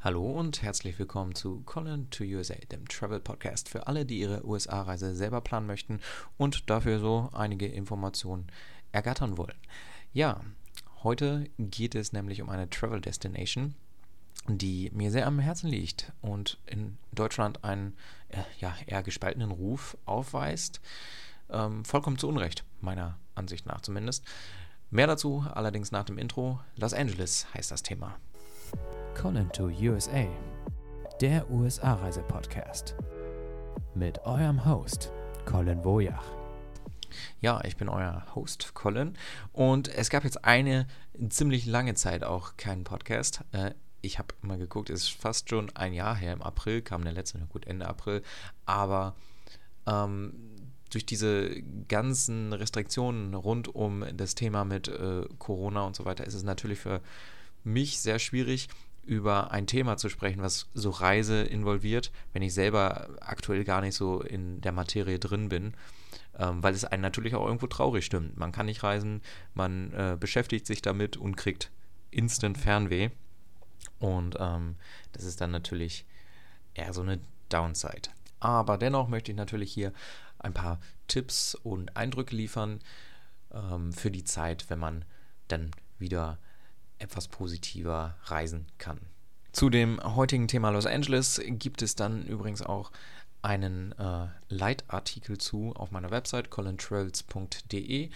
Hallo und herzlich willkommen zu Colin to USA, dem Travel Podcast für alle, die ihre USA-Reise selber planen möchten und dafür so einige Informationen ergattern wollen. Ja, heute geht es nämlich um eine Travel Destination, die mir sehr am Herzen liegt und in Deutschland einen äh, ja, eher gespaltenen Ruf aufweist. Ähm, vollkommen zu Unrecht, meiner Ansicht nach zumindest. Mehr dazu allerdings nach dem Intro. Los Angeles heißt das Thema. Colin to USA, der USA-Reise-Podcast. Mit eurem Host, Colin Wojach. Ja, ich bin euer Host, Colin. Und es gab jetzt eine ziemlich lange Zeit auch keinen Podcast. Äh, ich habe mal geguckt, es ist fast schon ein Jahr her. Im April kam der letzte, gut, Ende April. Aber ähm, durch diese ganzen Restriktionen rund um das Thema mit äh, Corona und so weiter ist es natürlich für mich sehr schwierig, über ein Thema zu sprechen, was so Reise involviert, wenn ich selber aktuell gar nicht so in der Materie drin bin, ähm, weil es einen natürlich auch irgendwo traurig stimmt. Man kann nicht reisen, man äh, beschäftigt sich damit und kriegt instant Fernweh. Und ähm, das ist dann natürlich eher so eine Downside. Aber dennoch möchte ich natürlich hier ein paar Tipps und Eindrücke liefern ähm, für die Zeit, wenn man dann wieder etwas positiver reisen kann. Zu dem heutigen Thema Los Angeles gibt es dann übrigens auch einen äh, Leitartikel zu auf meiner Website colintravels.de.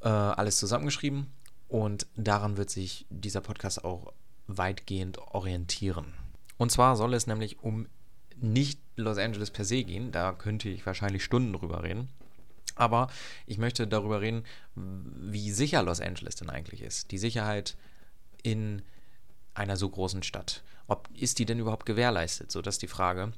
Äh, alles zusammengeschrieben und daran wird sich dieser Podcast auch weitgehend orientieren. Und zwar soll es nämlich um nicht Los Angeles per se gehen, da könnte ich wahrscheinlich Stunden drüber reden, aber ich möchte darüber reden, wie sicher Los Angeles denn eigentlich ist. Die Sicherheit in einer so großen Stadt. Ob ist die denn überhaupt gewährleistet? So, das ist die Frage.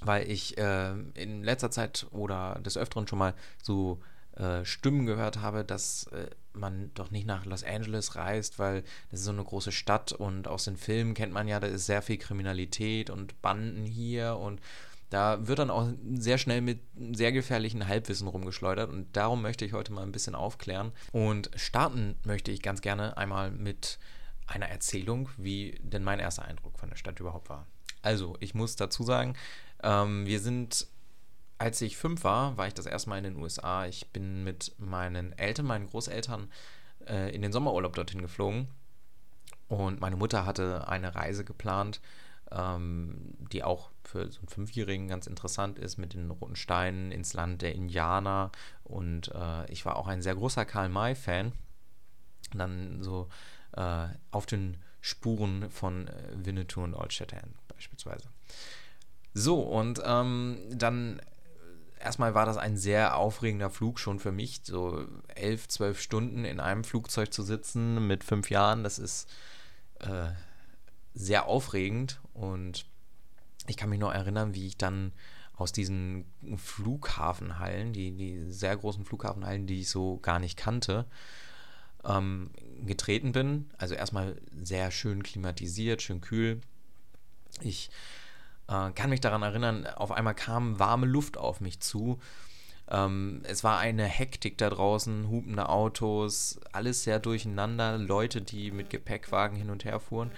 Weil ich äh, in letzter Zeit oder des Öfteren schon mal so äh, Stimmen gehört habe, dass äh, man doch nicht nach Los Angeles reist, weil das ist so eine große Stadt und aus den Filmen kennt man ja, da ist sehr viel Kriminalität und Banden hier und da wird dann auch sehr schnell mit sehr gefährlichen Halbwissen rumgeschleudert und darum möchte ich heute mal ein bisschen aufklären. Und starten möchte ich ganz gerne einmal mit einer Erzählung, wie denn mein erster Eindruck von der Stadt überhaupt war. Also, ich muss dazu sagen, ähm, wir sind, als ich fünf war, war ich das erste Mal in den USA. Ich bin mit meinen Eltern, meinen Großeltern äh, in den Sommerurlaub dorthin geflogen. Und meine Mutter hatte eine Reise geplant ähm, die auch für so einen Fünfjährigen ganz interessant ist, mit den roten Steinen ins Land der Indianer. Und äh, ich war auch ein sehr großer Karl-May-Fan. Dann so äh, auf den Spuren von äh, Winnetou und Old Shatterhand beispielsweise. So, und ähm, dann erstmal war das ein sehr aufregender Flug schon für mich, so elf, zwölf Stunden in einem Flugzeug zu sitzen mit fünf Jahren, das ist äh, sehr aufregend und ich kann mich noch erinnern, wie ich dann aus diesen Flughafenhallen, die, die sehr großen Flughafenhallen, die ich so gar nicht kannte, ähm, getreten bin. Also erstmal sehr schön klimatisiert, schön kühl. Ich äh, kann mich daran erinnern, auf einmal kam warme Luft auf mich zu. Ähm, es war eine Hektik da draußen, hupende Autos, alles sehr durcheinander, Leute, die mit Gepäckwagen hin und her fuhren.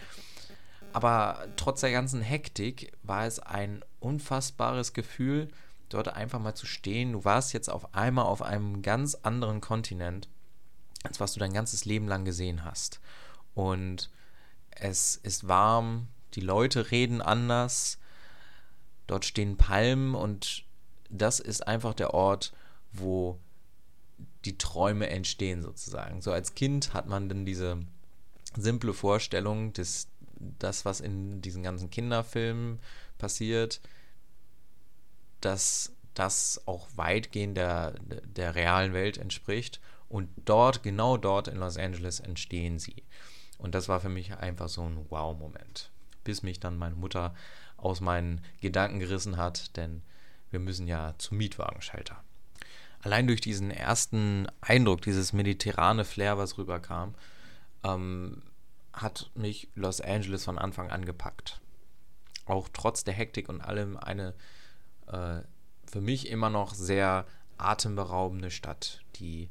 Aber trotz der ganzen Hektik war es ein unfassbares Gefühl, dort einfach mal zu stehen. Du warst jetzt auf einmal auf einem ganz anderen Kontinent, als was du dein ganzes Leben lang gesehen hast. Und es ist warm, die Leute reden anders, dort stehen Palmen und das ist einfach der Ort, wo die Träume entstehen sozusagen. So als Kind hat man dann diese simple Vorstellung des das, was in diesen ganzen Kinderfilmen passiert, dass das auch weitgehend der, der realen Welt entspricht. Und dort, genau dort in Los Angeles entstehen sie. Und das war für mich einfach so ein Wow-Moment. Bis mich dann meine Mutter aus meinen Gedanken gerissen hat, denn wir müssen ja zum Mietwagenschalter. Allein durch diesen ersten Eindruck, dieses mediterrane Flair, was rüberkam, ähm, hat mich Los Angeles von Anfang an gepackt. Auch trotz der Hektik und allem eine äh, für mich immer noch sehr atemberaubende Stadt, die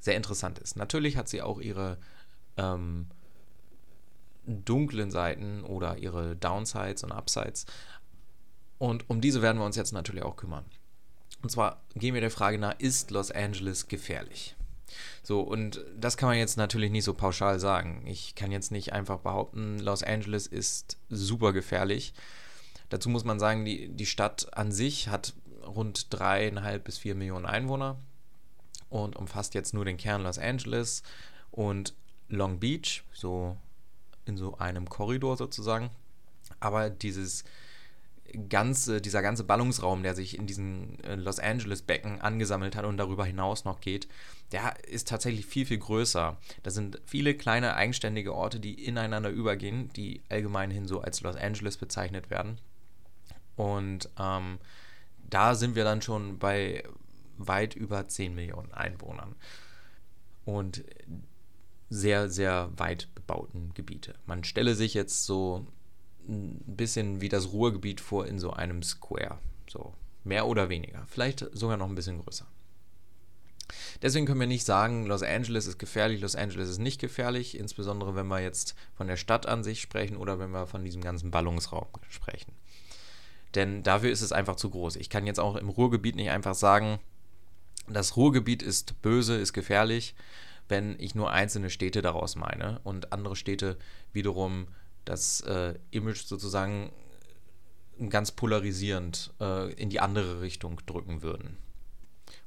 sehr interessant ist. Natürlich hat sie auch ihre ähm, dunklen Seiten oder ihre Downsides und Upsides. Und um diese werden wir uns jetzt natürlich auch kümmern. Und zwar gehen wir der Frage nach, ist Los Angeles gefährlich? So, und das kann man jetzt natürlich nicht so pauschal sagen. Ich kann jetzt nicht einfach behaupten, Los Angeles ist super gefährlich. Dazu muss man sagen, die, die Stadt an sich hat rund dreieinhalb bis vier Millionen Einwohner und umfasst jetzt nur den Kern Los Angeles und Long Beach, so in so einem Korridor sozusagen. Aber dieses ganze, dieser ganze Ballungsraum, der sich in diesen äh, Los Angeles Becken angesammelt hat und darüber hinaus noch geht, der ist tatsächlich viel, viel größer. Da sind viele kleine eigenständige Orte, die ineinander übergehen, die allgemeinhin so als Los Angeles bezeichnet werden. Und ähm, da sind wir dann schon bei weit über 10 Millionen Einwohnern. Und sehr, sehr weit bebauten Gebiete. Man stelle sich jetzt so ein bisschen wie das Ruhrgebiet vor in so einem Square. So mehr oder weniger. Vielleicht sogar noch ein bisschen größer. Deswegen können wir nicht sagen, Los Angeles ist gefährlich, Los Angeles ist nicht gefährlich, insbesondere wenn wir jetzt von der Stadt an sich sprechen oder wenn wir von diesem ganzen Ballungsraum sprechen. Denn dafür ist es einfach zu groß. Ich kann jetzt auch im Ruhrgebiet nicht einfach sagen, das Ruhrgebiet ist böse, ist gefährlich, wenn ich nur einzelne Städte daraus meine und andere Städte wiederum das äh, Image sozusagen ganz polarisierend äh, in die andere Richtung drücken würden.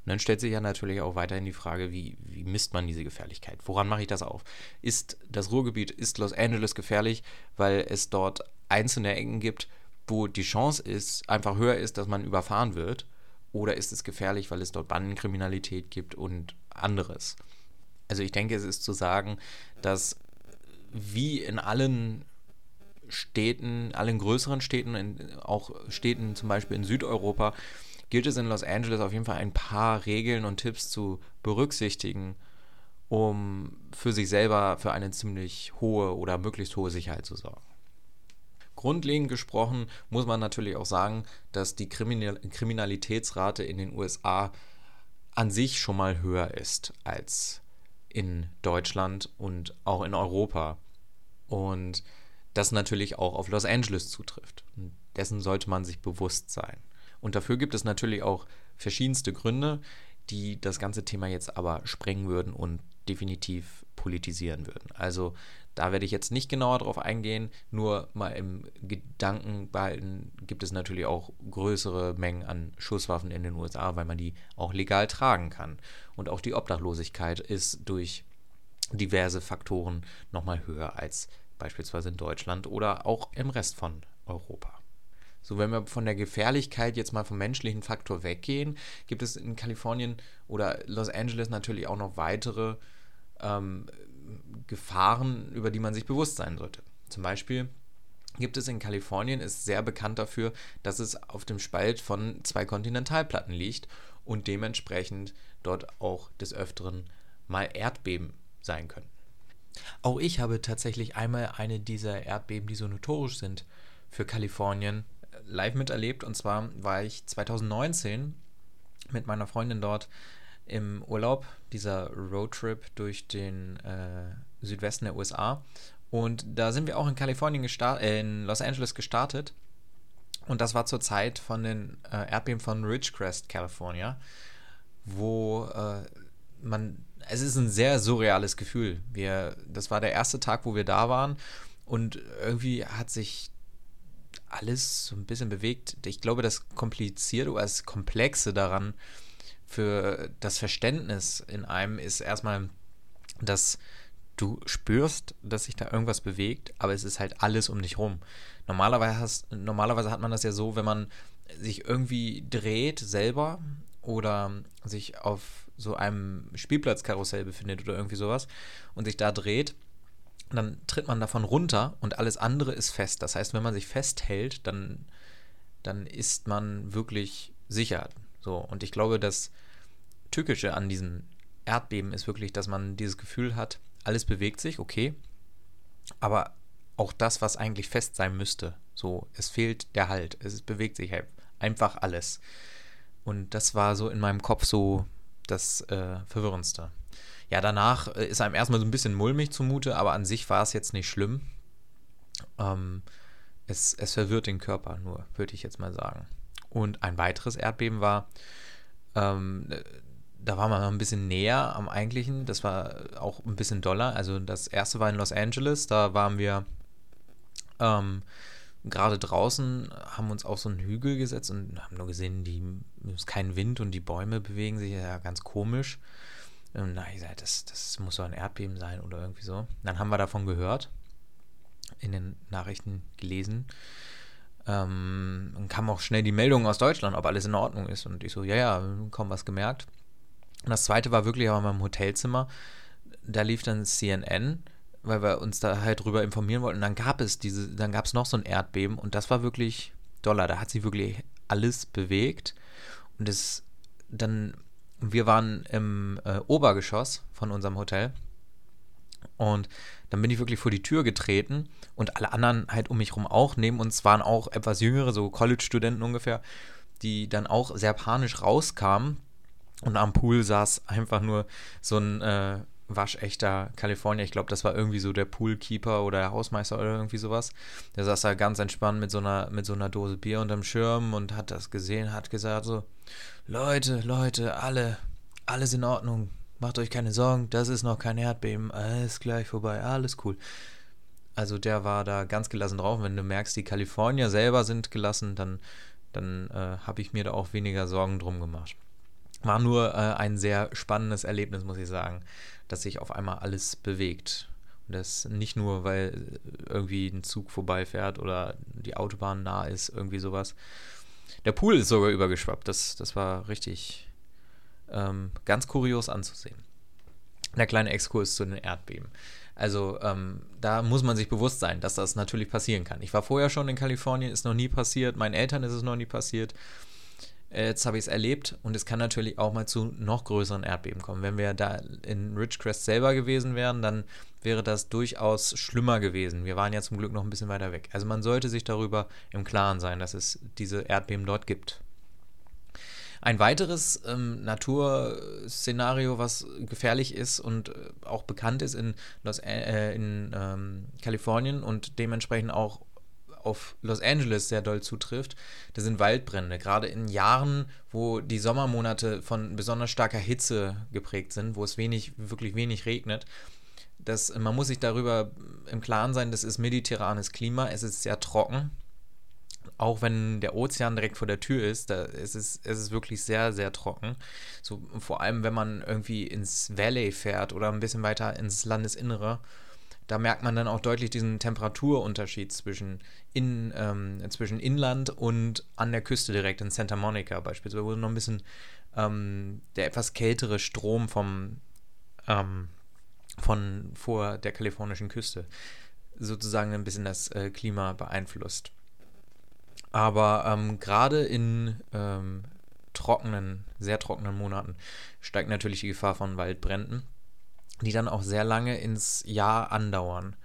Und dann stellt sich ja natürlich auch weiterhin die Frage, wie, wie misst man diese Gefährlichkeit? Woran mache ich das auf? Ist das Ruhrgebiet, ist Los Angeles gefährlich, weil es dort einzelne Ecken gibt, wo die Chance ist, einfach höher ist, dass man überfahren wird? Oder ist es gefährlich, weil es dort Bandenkriminalität gibt und anderes? Also ich denke, es ist zu sagen, dass wie in allen Städten, allen größeren Städten, auch Städten zum Beispiel in Südeuropa, gilt es in Los Angeles auf jeden Fall ein paar Regeln und Tipps zu berücksichtigen, um für sich selber für eine ziemlich hohe oder möglichst hohe Sicherheit zu sorgen. Grundlegend gesprochen muss man natürlich auch sagen, dass die Kriminalitätsrate in den USA an sich schon mal höher ist als in Deutschland und auch in Europa. Und das natürlich auch auf Los Angeles zutrifft. Und dessen sollte man sich bewusst sein. Und dafür gibt es natürlich auch verschiedenste Gründe, die das ganze Thema jetzt aber sprengen würden und definitiv politisieren würden. Also da werde ich jetzt nicht genauer drauf eingehen, nur mal im Gedanken behalten, gibt es natürlich auch größere Mengen an Schusswaffen in den USA, weil man die auch legal tragen kann. Und auch die Obdachlosigkeit ist durch diverse Faktoren nochmal höher als beispielsweise in Deutschland oder auch im Rest von Europa. So, wenn wir von der Gefährlichkeit jetzt mal vom menschlichen Faktor weggehen, gibt es in Kalifornien oder Los Angeles natürlich auch noch weitere ähm, Gefahren, über die man sich bewusst sein sollte. Zum Beispiel gibt es in Kalifornien, ist sehr bekannt dafür, dass es auf dem Spalt von zwei Kontinentalplatten liegt und dementsprechend dort auch des Öfteren mal Erdbeben sein können. Auch ich habe tatsächlich einmal eine dieser Erdbeben, die so notorisch sind für Kalifornien, live miterlebt. Und zwar war ich 2019 mit meiner Freundin dort im Urlaub, dieser Roadtrip durch den äh, Südwesten der USA. Und da sind wir auch in Kalifornien gestartet, äh, in Los Angeles gestartet. Und das war zur Zeit von den äh, Erdbeben von Ridgecrest, California, wo äh, man, es ist ein sehr surreales Gefühl. Wir, das war der erste Tag, wo wir da waren und irgendwie hat sich alles so ein bisschen bewegt. Ich glaube, das Komplizierte oder das Komplexe daran für das Verständnis in einem ist erstmal, dass du spürst, dass sich da irgendwas bewegt, aber es ist halt alles um dich rum. Normalerweise, hast, normalerweise hat man das ja so, wenn man sich irgendwie dreht selber oder sich auf so einem Spielplatzkarussell befindet oder irgendwie sowas und sich da dreht, dann tritt man davon runter und alles andere ist fest. Das heißt, wenn man sich festhält, dann, dann ist man wirklich sicher. So, und ich glaube, das Tückische an diesen Erdbeben ist wirklich, dass man dieses Gefühl hat, alles bewegt sich, okay, aber auch das, was eigentlich fest sein müsste, so, es fehlt der Halt, es bewegt sich halt einfach alles. Und das war so in meinem Kopf so das äh, Verwirrendste. Ja, danach äh, ist einem erstmal so ein bisschen mulmig zumute, aber an sich war es jetzt nicht schlimm. Ähm, es, es verwirrt den Körper nur, würde ich jetzt mal sagen. Und ein weiteres Erdbeben war, ähm, da war man noch ein bisschen näher am eigentlichen, das war auch ein bisschen doller. Also das erste war in Los Angeles, da waren wir ähm, gerade draußen, haben uns auf so einen Hügel gesetzt und haben nur gesehen, die ist kein Wind und die Bäume bewegen sich ja ganz komisch. Und na, ich gesagt, das, das muss so ein Erdbeben sein oder irgendwie so. Dann haben wir davon gehört, in den Nachrichten gelesen. Ähm, dann kam auch schnell die Meldung aus Deutschland, ob alles in Ordnung ist. Und ich so, ja, ja, kaum was gemerkt. Und das zweite war wirklich aber in meinem Hotelzimmer. Da lief dann CNN, weil wir uns da halt drüber informieren wollten. Und dann gab es diese, dann gab es noch so ein Erdbeben und das war wirklich Dollar. Da hat sich wirklich alles bewegt. Und es dann, wir waren im äh, Obergeschoss von unserem Hotel. Und dann bin ich wirklich vor die Tür getreten und alle anderen halt um mich rum auch. Neben uns waren auch etwas jüngere, so College-Studenten ungefähr, die dann auch sehr panisch rauskamen und am Pool saß einfach nur so ein äh, waschechter Kalifornier. Ich glaube, das war irgendwie so der Poolkeeper oder der Hausmeister oder irgendwie sowas. Der saß da ganz entspannt mit so einer, mit so einer Dose Bier unterm Schirm und hat das gesehen, hat gesagt so, Leute, Leute, alle, alles in Ordnung. Macht euch keine Sorgen, das ist noch kein Erdbeben. Alles gleich vorbei, alles cool. Also der war da ganz gelassen drauf. Wenn du merkst, die Kalifornier selber sind gelassen, dann, dann äh, habe ich mir da auch weniger Sorgen drum gemacht. War nur äh, ein sehr spannendes Erlebnis, muss ich sagen, dass sich auf einmal alles bewegt. Und das nicht nur, weil irgendwie ein Zug vorbeifährt oder die Autobahn nah ist, irgendwie sowas. Der Pool ist sogar übergeschwappt. Das, das war richtig ähm, ganz kurios anzusehen. Der kleine Exkurs zu den Erdbeben. Also ähm, da muss man sich bewusst sein, dass das natürlich passieren kann. Ich war vorher schon in Kalifornien, ist noch nie passiert. Meinen Eltern ist es noch nie passiert. Jetzt habe ich es erlebt und es kann natürlich auch mal zu noch größeren Erdbeben kommen. Wenn wir da in Ridgecrest selber gewesen wären, dann wäre das durchaus schlimmer gewesen. Wir waren ja zum Glück noch ein bisschen weiter weg. Also man sollte sich darüber im Klaren sein, dass es diese Erdbeben dort gibt. Ein weiteres ähm, Naturszenario, was gefährlich ist und äh, auch bekannt ist in, Los, äh, in ähm, Kalifornien und dementsprechend auch auf Los Angeles sehr doll zutrifft, das sind Waldbrände. Gerade in Jahren, wo die Sommermonate von besonders starker Hitze geprägt sind, wo es wenig, wirklich wenig regnet. Das, man muss sich darüber im Klaren sein, das ist mediterranes Klima, es ist sehr trocken. Auch wenn der Ozean direkt vor der Tür ist, da ist es, es ist wirklich sehr, sehr trocken. So, vor allem, wenn man irgendwie ins Valley fährt oder ein bisschen weiter ins Landesinnere da merkt man dann auch deutlich diesen Temperaturunterschied zwischen, in, ähm, zwischen Inland und an der Küste direkt in Santa Monica beispielsweise, wo noch ein bisschen ähm, der etwas kältere Strom vom, ähm, von vor der kalifornischen Küste sozusagen ein bisschen das äh, Klima beeinflusst. Aber ähm, gerade in ähm, trockenen, sehr trockenen Monaten steigt natürlich die Gefahr von Waldbränden die dann auch sehr lange ins Jahr andauern.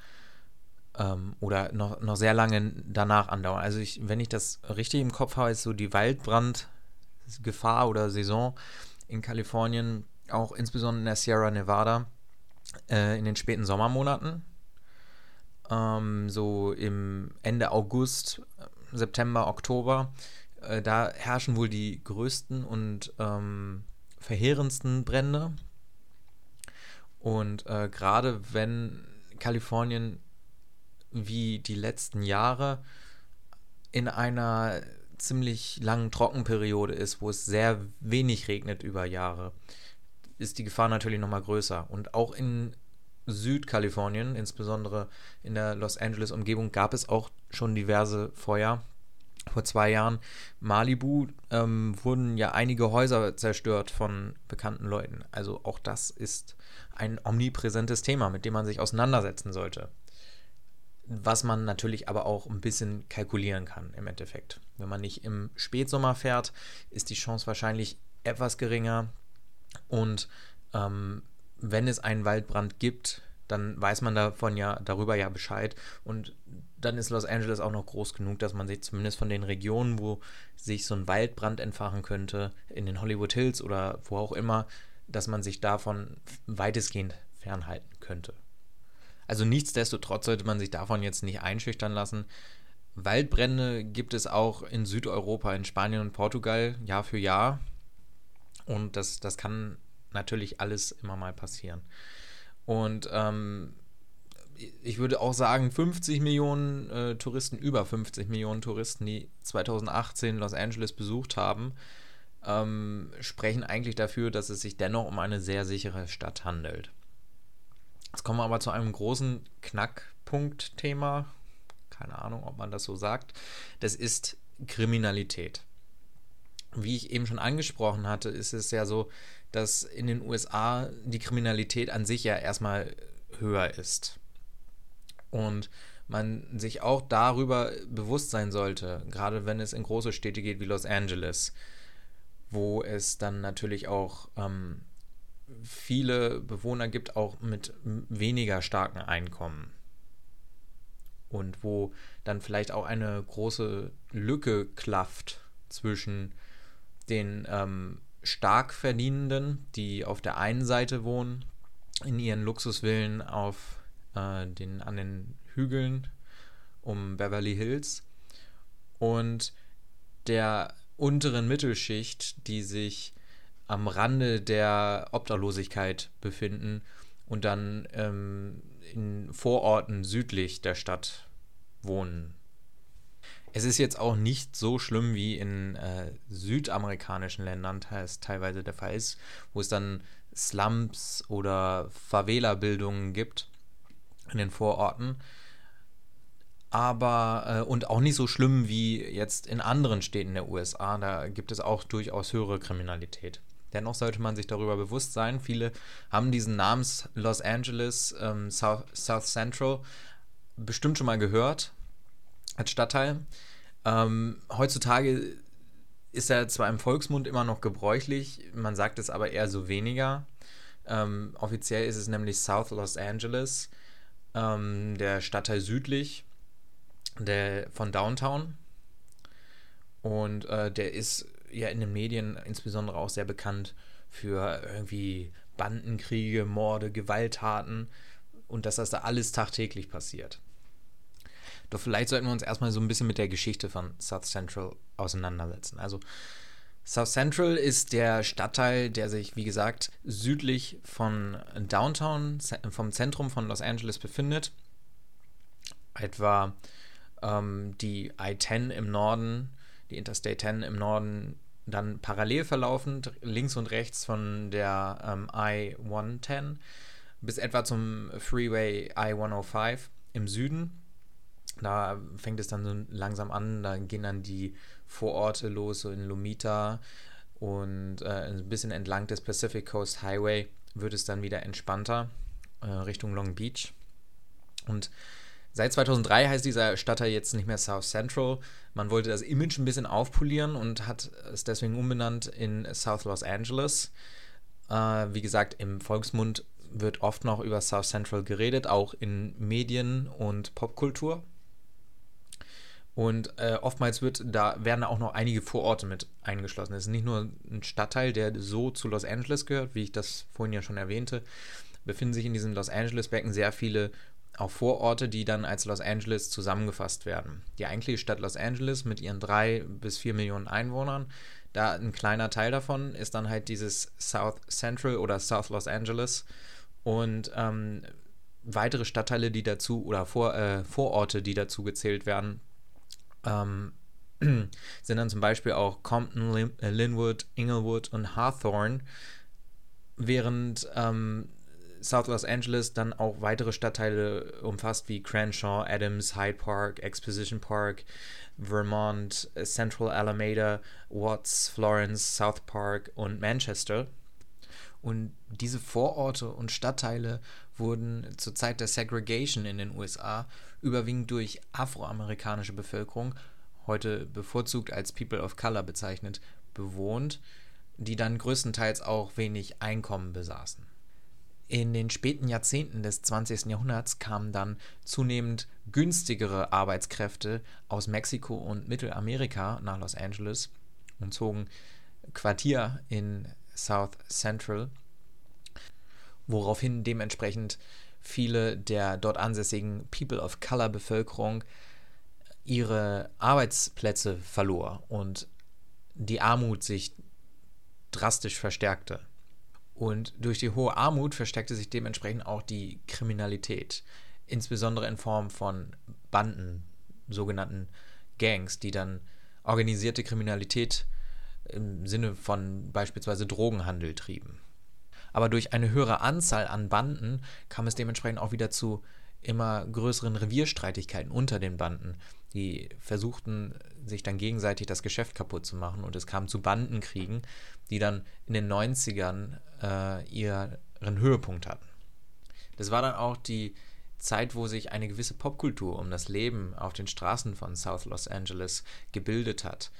Ähm, oder noch, noch sehr lange danach andauern. Also ich, wenn ich das richtig im Kopf habe, ist so die Waldbrandgefahr oder Saison in Kalifornien, auch insbesondere in der Sierra Nevada, äh, in den späten Sommermonaten. Ähm, so im Ende August, September, Oktober. Äh, da herrschen wohl die größten und ähm, verheerendsten Brände und äh, gerade wenn Kalifornien wie die letzten Jahre in einer ziemlich langen Trockenperiode ist, wo es sehr wenig regnet über Jahre, ist die Gefahr natürlich nochmal größer. Und auch in Südkalifornien, insbesondere in der Los Angeles-Umgebung, gab es auch schon diverse Feuer. Vor zwei Jahren Malibu ähm, wurden ja einige Häuser zerstört von bekannten Leuten. Also auch das ist ein omnipräsentes Thema, mit dem man sich auseinandersetzen sollte. Was man natürlich aber auch ein bisschen kalkulieren kann im Endeffekt. Wenn man nicht im Spätsommer fährt, ist die Chance wahrscheinlich etwas geringer. Und ähm, wenn es einen Waldbrand gibt, dann weiß man davon ja darüber ja Bescheid. Und dann ist Los Angeles auch noch groß genug, dass man sich zumindest von den Regionen, wo sich so ein Waldbrand entfachen könnte, in den Hollywood Hills oder wo auch immer, dass man sich davon weitestgehend fernhalten könnte. Also nichtsdestotrotz sollte man sich davon jetzt nicht einschüchtern lassen. Waldbrände gibt es auch in Südeuropa, in Spanien und Portugal Jahr für Jahr. Und das, das kann natürlich alles immer mal passieren. Und ähm, ich würde auch sagen, 50 Millionen äh, Touristen, über 50 Millionen Touristen, die 2018 Los Angeles besucht haben, ähm, sprechen eigentlich dafür, dass es sich dennoch um eine sehr sichere Stadt handelt. Jetzt kommen wir aber zu einem großen Knackpunkt-Thema. Keine Ahnung, ob man das so sagt. Das ist Kriminalität. Wie ich eben schon angesprochen hatte, ist es ja so, dass in den USA die Kriminalität an sich ja erstmal höher ist. Und man sich auch darüber bewusst sein sollte, gerade wenn es in große Städte geht wie Los Angeles, wo es dann natürlich auch ähm, viele Bewohner gibt, auch mit weniger starken Einkommen. Und wo dann vielleicht auch eine große Lücke klafft zwischen den ähm, Starkverdienenden, die auf der einen Seite wohnen, in ihren Luxusvillen auf äh, den, an den Hügeln um Beverly Hills und der unteren Mittelschicht, die sich am Rande der Obdachlosigkeit befinden und dann ähm, in Vororten südlich der Stadt wohnen. Es ist jetzt auch nicht so schlimm wie in äh, südamerikanischen Ländern es teilweise der Fall ist, wo es dann Slums oder Favela-Bildungen gibt in den Vororten. Aber äh, und auch nicht so schlimm wie jetzt in anderen Städten der USA. Da gibt es auch durchaus höhere Kriminalität. Dennoch sollte man sich darüber bewusst sein. Viele haben diesen Namen Los Angeles ähm, South, South Central bestimmt schon mal gehört als Stadtteil. Ähm, heutzutage ist er zwar im Volksmund immer noch gebräuchlich, man sagt es aber eher so weniger. Ähm, offiziell ist es nämlich South Los Angeles, ähm, der Stadtteil südlich der, von Downtown. Und äh, der ist ja in den Medien insbesondere auch sehr bekannt für irgendwie Bandenkriege, Morde, Gewalttaten und dass das da alles tagtäglich passiert. Doch vielleicht sollten wir uns erstmal so ein bisschen mit der Geschichte von South Central auseinandersetzen. Also South Central ist der Stadtteil, der sich, wie gesagt, südlich von Downtown, vom Zentrum von Los Angeles befindet. Etwa ähm, die I-10 im Norden, die Interstate 10 im Norden dann parallel verlaufend, links und rechts von der ähm, I-110 bis etwa zum Freeway I-105 im Süden. Da fängt es dann so langsam an, da gehen dann die Vororte los, so in Lomita und äh, ein bisschen entlang des Pacific Coast Highway wird es dann wieder entspannter äh, Richtung Long Beach. Und Seit 2003 heißt dieser Stadtteil jetzt nicht mehr South Central. Man wollte das Image ein bisschen aufpolieren und hat es deswegen umbenannt in South Los Angeles. Äh, wie gesagt, im Volksmund wird oft noch über South Central geredet, auch in Medien und Popkultur. Und äh, oftmals wird da werden auch noch einige Vororte mit eingeschlossen. Es ist nicht nur ein Stadtteil, der so zu Los Angeles gehört, wie ich das vorhin ja schon erwähnte, befinden sich in diesem Los Angeles-Becken sehr viele auch Vororte, die dann als Los Angeles zusammengefasst werden. Die eigentliche Stadt Los Angeles mit ihren drei bis vier Millionen Einwohnern, da ein kleiner Teil davon ist dann halt dieses South Central oder South Los Angeles und ähm, weitere Stadtteile, die dazu oder Vor, äh, Vororte, die dazu gezählt werden, ähm, sind dann zum Beispiel auch Compton, Lin äh, Linwood, Inglewood und Hawthorne, während ähm, South Los Angeles dann auch weitere Stadtteile umfasst, wie Crenshaw, Adams, Hyde Park, Exposition Park, Vermont, Central Alameda, Watts, Florence, South Park und Manchester. Und diese Vororte und Stadtteile wurden zur Zeit der Segregation in den USA überwiegend durch afroamerikanische Bevölkerung, heute bevorzugt als People of Color bezeichnet, bewohnt, die dann größtenteils auch wenig Einkommen besaßen. In den späten Jahrzehnten des 20. Jahrhunderts kamen dann zunehmend günstigere Arbeitskräfte aus Mexiko und Mittelamerika nach Los Angeles und zogen Quartier in South Central, woraufhin dementsprechend viele der dort ansässigen People of Color Bevölkerung ihre Arbeitsplätze verlor und die Armut sich drastisch verstärkte. Und durch die hohe Armut verstärkte sich dementsprechend auch die Kriminalität, insbesondere in Form von Banden, sogenannten Gangs, die dann organisierte Kriminalität im Sinne von beispielsweise Drogenhandel trieben. Aber durch eine höhere Anzahl an Banden kam es dementsprechend auch wieder zu immer größeren Revierstreitigkeiten unter den Banden. Die versuchten sich dann gegenseitig das Geschäft kaputt zu machen und es kam zu Bandenkriegen, die dann in den 90ern äh, ihren Höhepunkt hatten. Das war dann auch die Zeit, wo sich eine gewisse Popkultur um das Leben auf den Straßen von South Los Angeles gebildet hat,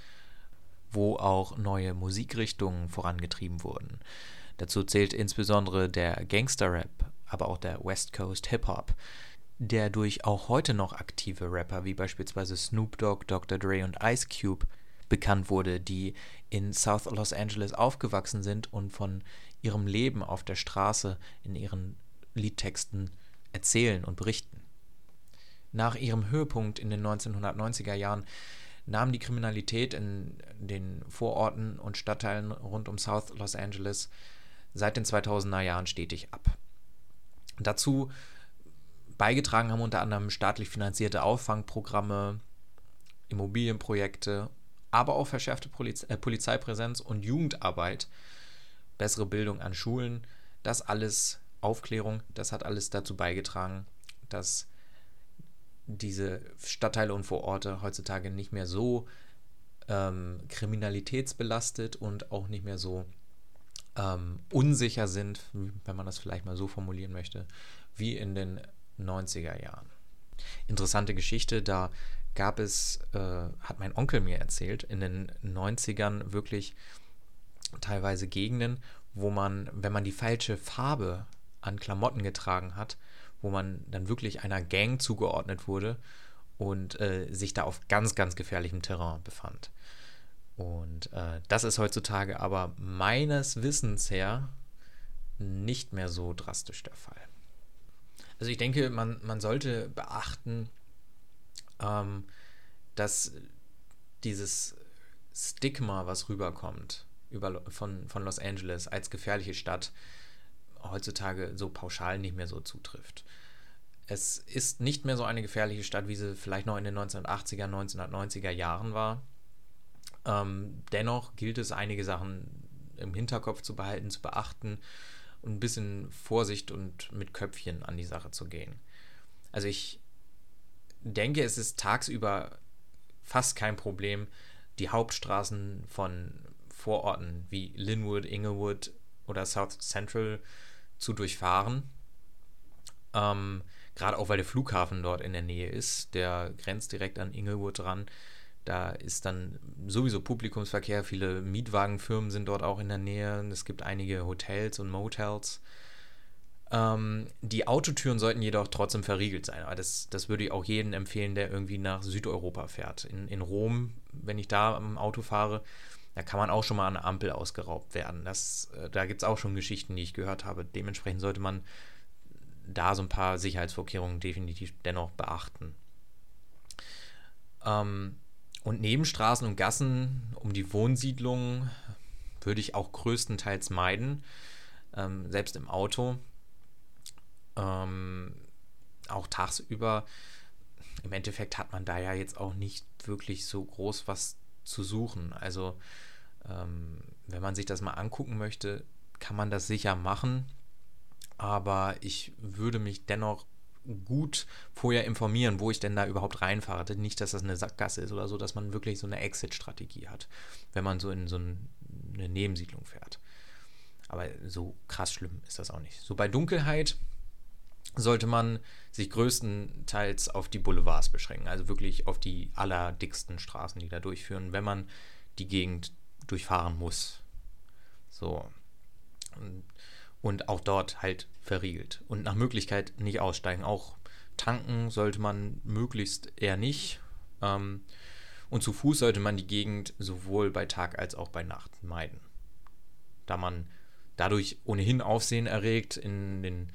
wo auch neue Musikrichtungen vorangetrieben wurden. Dazu zählt insbesondere der Gangster-Rap, aber auch der West Coast Hip-Hop, der durch auch heute noch aktive Rapper wie beispielsweise Snoop Dogg, Dr. Dre und Ice Cube bekannt wurde, die in South Los Angeles aufgewachsen sind und von ihrem Leben auf der Straße in ihren Liedtexten erzählen und berichten. Nach ihrem Höhepunkt in den 1990er Jahren nahm die Kriminalität in den Vororten und Stadtteilen rund um South Los Angeles seit den 2000er Jahren stetig ab. Dazu beigetragen haben unter anderem staatlich finanzierte Auffangprogramme, Immobilienprojekte, aber auch verschärfte Poliz äh, Polizeipräsenz und Jugendarbeit, bessere Bildung an Schulen, das alles Aufklärung, das hat alles dazu beigetragen, dass diese Stadtteile und Vororte heutzutage nicht mehr so ähm, kriminalitätsbelastet und auch nicht mehr so ähm, unsicher sind, wenn man das vielleicht mal so formulieren möchte, wie in den 90er Jahren. Interessante Geschichte, da gab es, äh, hat mein Onkel mir erzählt, in den 90ern wirklich teilweise Gegenden, wo man, wenn man die falsche Farbe an Klamotten getragen hat, wo man dann wirklich einer Gang zugeordnet wurde und äh, sich da auf ganz, ganz gefährlichem Terrain befand. Und äh, das ist heutzutage aber meines Wissens her nicht mehr so drastisch der Fall. Also ich denke, man, man sollte beachten, ähm, dass dieses Stigma, was rüberkommt über, von, von Los Angeles als gefährliche Stadt, heutzutage so pauschal nicht mehr so zutrifft. Es ist nicht mehr so eine gefährliche Stadt, wie sie vielleicht noch in den 1980er, 1990er Jahren war. Ähm, dennoch gilt es, einige Sachen im Hinterkopf zu behalten, zu beachten und ein bisschen Vorsicht und mit Köpfchen an die Sache zu gehen. Also ich denke, es ist tagsüber fast kein Problem, die Hauptstraßen von Vororten wie Linwood, Inglewood oder South Central zu durchfahren. Ähm, Gerade auch, weil der Flughafen dort in der Nähe ist. Der grenzt direkt an Inglewood dran. Da ist dann sowieso Publikumsverkehr. Viele Mietwagenfirmen sind dort auch in der Nähe. Es gibt einige Hotels und Motels. Ähm, die Autotüren sollten jedoch trotzdem verriegelt sein. Aber das, das würde ich auch jedem empfehlen, der irgendwie nach Südeuropa fährt. In, in Rom, wenn ich da am Auto fahre, da kann man auch schon mal an der Ampel ausgeraubt werden. Das, äh, da gibt es auch schon Geschichten, die ich gehört habe. Dementsprechend sollte man da so ein paar Sicherheitsvorkehrungen definitiv dennoch beachten. Ähm, und Nebenstraßen und Gassen um die Wohnsiedlungen würde ich auch größtenteils meiden, ähm, selbst im Auto. Ähm, auch tagsüber. Im Endeffekt hat man da ja jetzt auch nicht wirklich so groß was zu suchen. Also ähm, wenn man sich das mal angucken möchte, kann man das sicher machen. Aber ich würde mich dennoch gut vorher informieren, wo ich denn da überhaupt reinfahre. Nicht, dass das eine Sackgasse ist oder so, dass man wirklich so eine Exit-Strategie hat, wenn man so in so eine Nebensiedlung fährt. Aber so krass schlimm ist das auch nicht. So bei Dunkelheit sollte man sich größtenteils auf die Boulevards beschränken, also wirklich auf die allerdicksten Straßen, die da durchführen, wenn man die Gegend durchfahren muss. So. Und und auch dort halt verriegelt. Und nach Möglichkeit nicht aussteigen. Auch tanken sollte man möglichst eher nicht. Ähm, und zu Fuß sollte man die Gegend sowohl bei Tag als auch bei Nacht meiden. Da man dadurch ohnehin Aufsehen erregt in den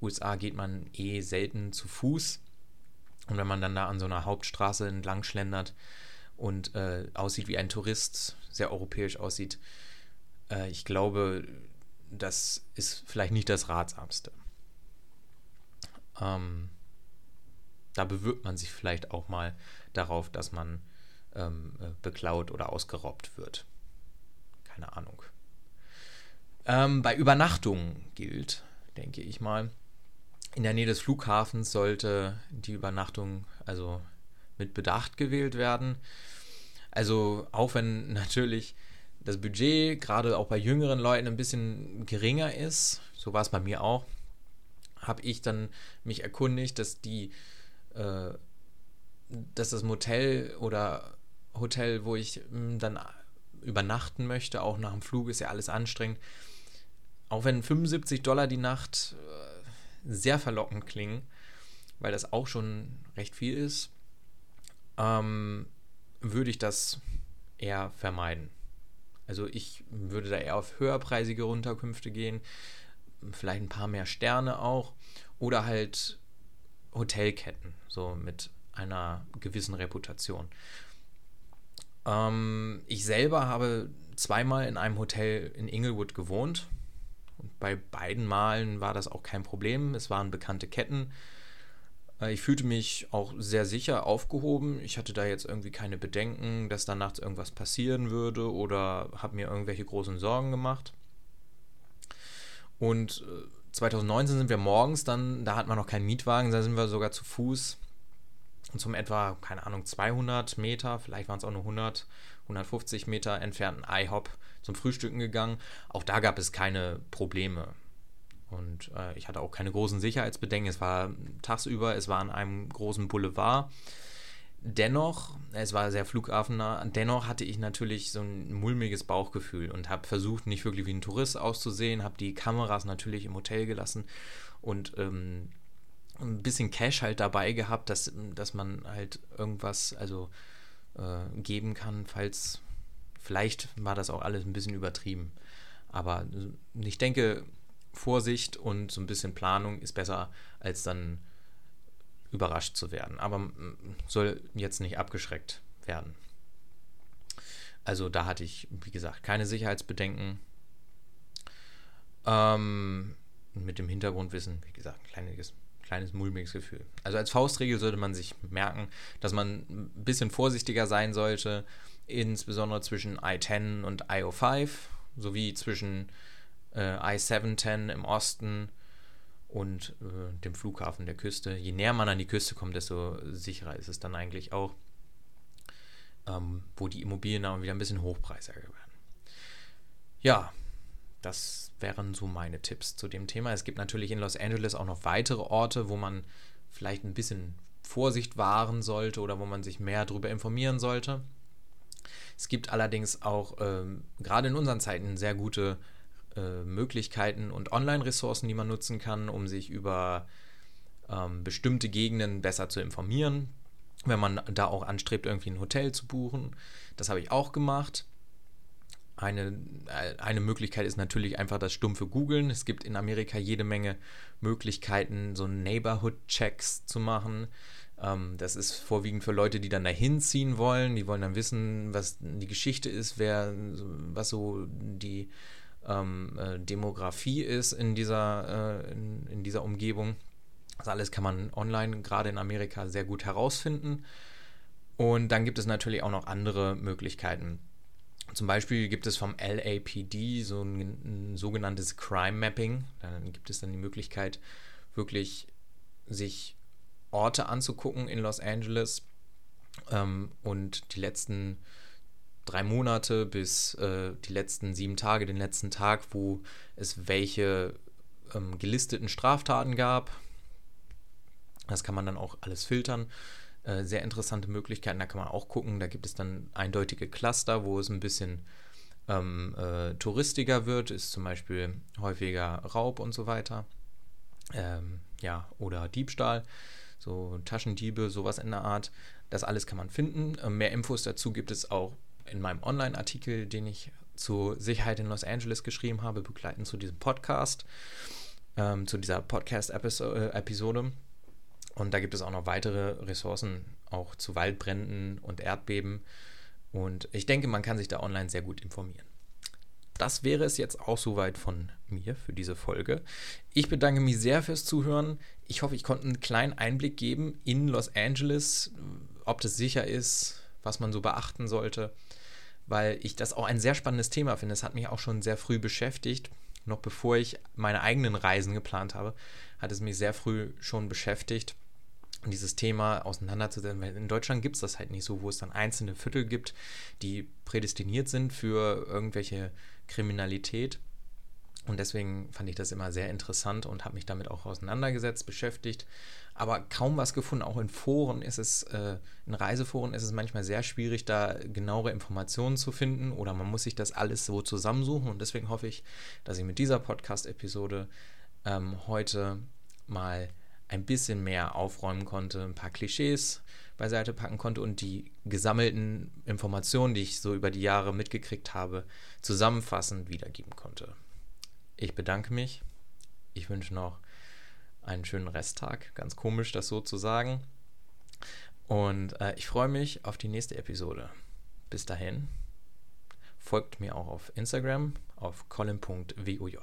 USA geht man eh selten zu Fuß. Und wenn man dann da an so einer Hauptstraße entlang schlendert und äh, aussieht wie ein Tourist, sehr europäisch aussieht, äh, ich glaube, das ist vielleicht nicht das Ratsamste. Ähm, da bewirbt man sich vielleicht auch mal darauf, dass man ähm, äh, beklaut oder ausgeraubt wird. Keine Ahnung. Ähm, bei Übernachtungen gilt, denke ich mal, in der Nähe des Flughafens sollte die Übernachtung also mit Bedacht gewählt werden. Also auch wenn natürlich das Budget gerade auch bei jüngeren Leuten ein bisschen geringer ist, so war es bei mir auch, habe ich dann mich erkundigt, dass die, äh, dass das Motel oder Hotel, wo ich mh, hm, dann übernachten möchte, auch nach dem Flug ist ja alles anstrengend. Auch wenn 75 Dollar die Nacht äh, sehr verlockend klingen, weil das auch schon recht viel ist, ähm, würde ich das eher vermeiden. Also ich würde da eher auf höherpreisige Unterkünfte gehen, vielleicht ein paar mehr Sterne auch oder halt Hotelketten, so mit einer gewissen Reputation. Ähm, ich selber habe zweimal in einem Hotel in Inglewood gewohnt. Und bei beiden Malen war das auch kein Problem. Es waren bekannte Ketten. Äh, ich fühlte mich auch sehr sicher aufgehoben. Ich hatte da jetzt irgendwie keine Bedenken, dass da nachts irgendwas passieren würde oder habe mir irgendwelche großen Sorgen gemacht. Und 2019 äh, sind wir morgens dann, da hatten wir noch keinen Mietwagen, da sind wir sogar zu Fuß zum etwa, keine Ahnung, 200 Meter, vielleicht waren es auch nur 100, 150 Meter entfernten IHOP zum Frühstücken gegangen. Auch da gab es keine Probleme. Und äh, ich hatte auch keine großen Sicherheitsbedenken. Es war tagsüber, es war an einem großen Boulevard. Dennoch, es war sehr flughafennah, dennoch hatte ich natürlich so ein mulmiges Bauchgefühl und habe versucht, nicht wirklich wie ein Tourist auszusehen, habe die Kameras natürlich im Hotel gelassen und ähm, ein bisschen Cash halt dabei gehabt, dass, dass man halt irgendwas also äh, geben kann, falls vielleicht war das auch alles ein bisschen übertrieben. Aber ich denke, Vorsicht und so ein bisschen Planung ist besser, als dann überrascht zu werden. Aber soll jetzt nicht abgeschreckt werden. Also da hatte ich, wie gesagt, keine Sicherheitsbedenken. Ähm, mit dem Hintergrundwissen, wie gesagt, ein kleines kleines mulmiges Gefühl. Also als Faustregel sollte man sich merken, dass man ein bisschen vorsichtiger sein sollte, insbesondere zwischen I-10 und I-05, sowie zwischen äh, I-710 im Osten und äh, dem Flughafen der Küste. Je näher man an die Küste kommt, desto sicherer ist es dann eigentlich auch, ähm, wo die Immobilien dann wieder ein bisschen hochpreisiger werden. Ja, das wären so meine Tipps zu dem Thema. Es gibt natürlich in Los Angeles auch noch weitere Orte, wo man vielleicht ein bisschen Vorsicht wahren sollte oder wo man sich mehr darüber informieren sollte. Es gibt allerdings auch ähm, gerade in unseren Zeiten sehr gute äh, Möglichkeiten und Online-Ressourcen, die man nutzen kann, um sich über ähm, bestimmte Gegenden besser zu informieren. Wenn man da auch anstrebt, irgendwie ein Hotel zu buchen. Das habe ich auch gemacht. Eine, äh, eine Möglichkeit ist natürlich einfach das stumpfe Googeln. Es gibt in Amerika jede Menge Möglichkeiten, so Neighborhood-Checks zu machen. Ähm, das ist vorwiegend für Leute, die dann dahin ziehen wollen. Die wollen dann wissen, was die Geschichte ist, wer, was so die ähm, äh, Demografie ist in dieser, äh, in, in dieser Umgebung. Das alles kann man online, gerade in Amerika, sehr gut herausfinden. Und dann gibt es natürlich auch noch andere Möglichkeiten zum Beispiel gibt es vom LAPD so ein, ein, sogenanntes Crime Mapping. Dann gibt es dann die Möglichkeit, wirklich sich Orte anzugucken in Los Angeles ähm, und die letzten drei Monate bis äh, die letzten sieben Tage, den letzten Tag, wo es welche ähm, gelisteten Straftaten gab. Das kann man dann auch alles filtern äh, sehr interessante Möglichkeiten. Da kann man auch gucken. Da gibt es dann eindeutige Cluster, wo es ein bisschen ähm, äh, touristiger wird. Ist zum Beispiel häufiger Raub und so weiter. Ähm, ja, oder Diebstahl, so Taschendiebe, sowas in der Art. Das alles kann man finden. Ähm, mehr Infos dazu gibt es auch in meinem Online-Artikel, den ich zur Sicherheit in Los Angeles geschrieben habe, begleitend zu diesem Podcast. ähm, zu dieser Podcast-Episode. Und da gibt es auch noch weitere Ressourcen, auch zu Waldbränden und Erdbeben. Und ich denke, man kann sich da online sehr gut informieren. Das wäre es jetzt auch soweit von mir für diese Folge. Ich bedanke mich sehr fürs Zuhören. Ich hoffe, ich konnte einen kleinen Einblick geben in Los Angeles, ob das sicher ist, was man so beachten sollte, weil ich das auch ein sehr spannendes Thema finde. Es hat mich auch schon sehr früh beschäftigt. Noch bevor ich meine eigenen Reisen geplant habe, hat es mich sehr früh schon beschäftigt dieses Thema auseinanderzusetzen, weil in Deutschland gibt es das halt nicht so, wo es dann einzelne Viertel gibt, die prädestiniert sind für irgendwelche Kriminalität. Und deswegen fand ich das immer sehr interessant und habe mich damit auch auseinandergesetzt, beschäftigt. Aber kaum was gefunden. Auch in Foren ist es, äh, in Reiseforen ist es manchmal sehr schwierig, da genauere Informationen zu finden oder man muss sich das alles so zusammensuchen. Und deswegen hoffe ich, dass ich mit dieser Podcast-Episode ähm, heute mal ein bisschen mehr aufräumen konnte, ein paar Klischees beiseite packen konnte und die gesammelten Informationen, die ich so über die Jahre mitgekriegt habe, zusammenfassend wiedergeben konnte. Ich bedanke mich. Ich wünsche noch einen schönen Resttag. Ganz komisch, das so zu sagen. Und äh, ich freue mich auf die nächste Episode. Bis dahin. Folgt mir auch auf Instagram auf colin.woj.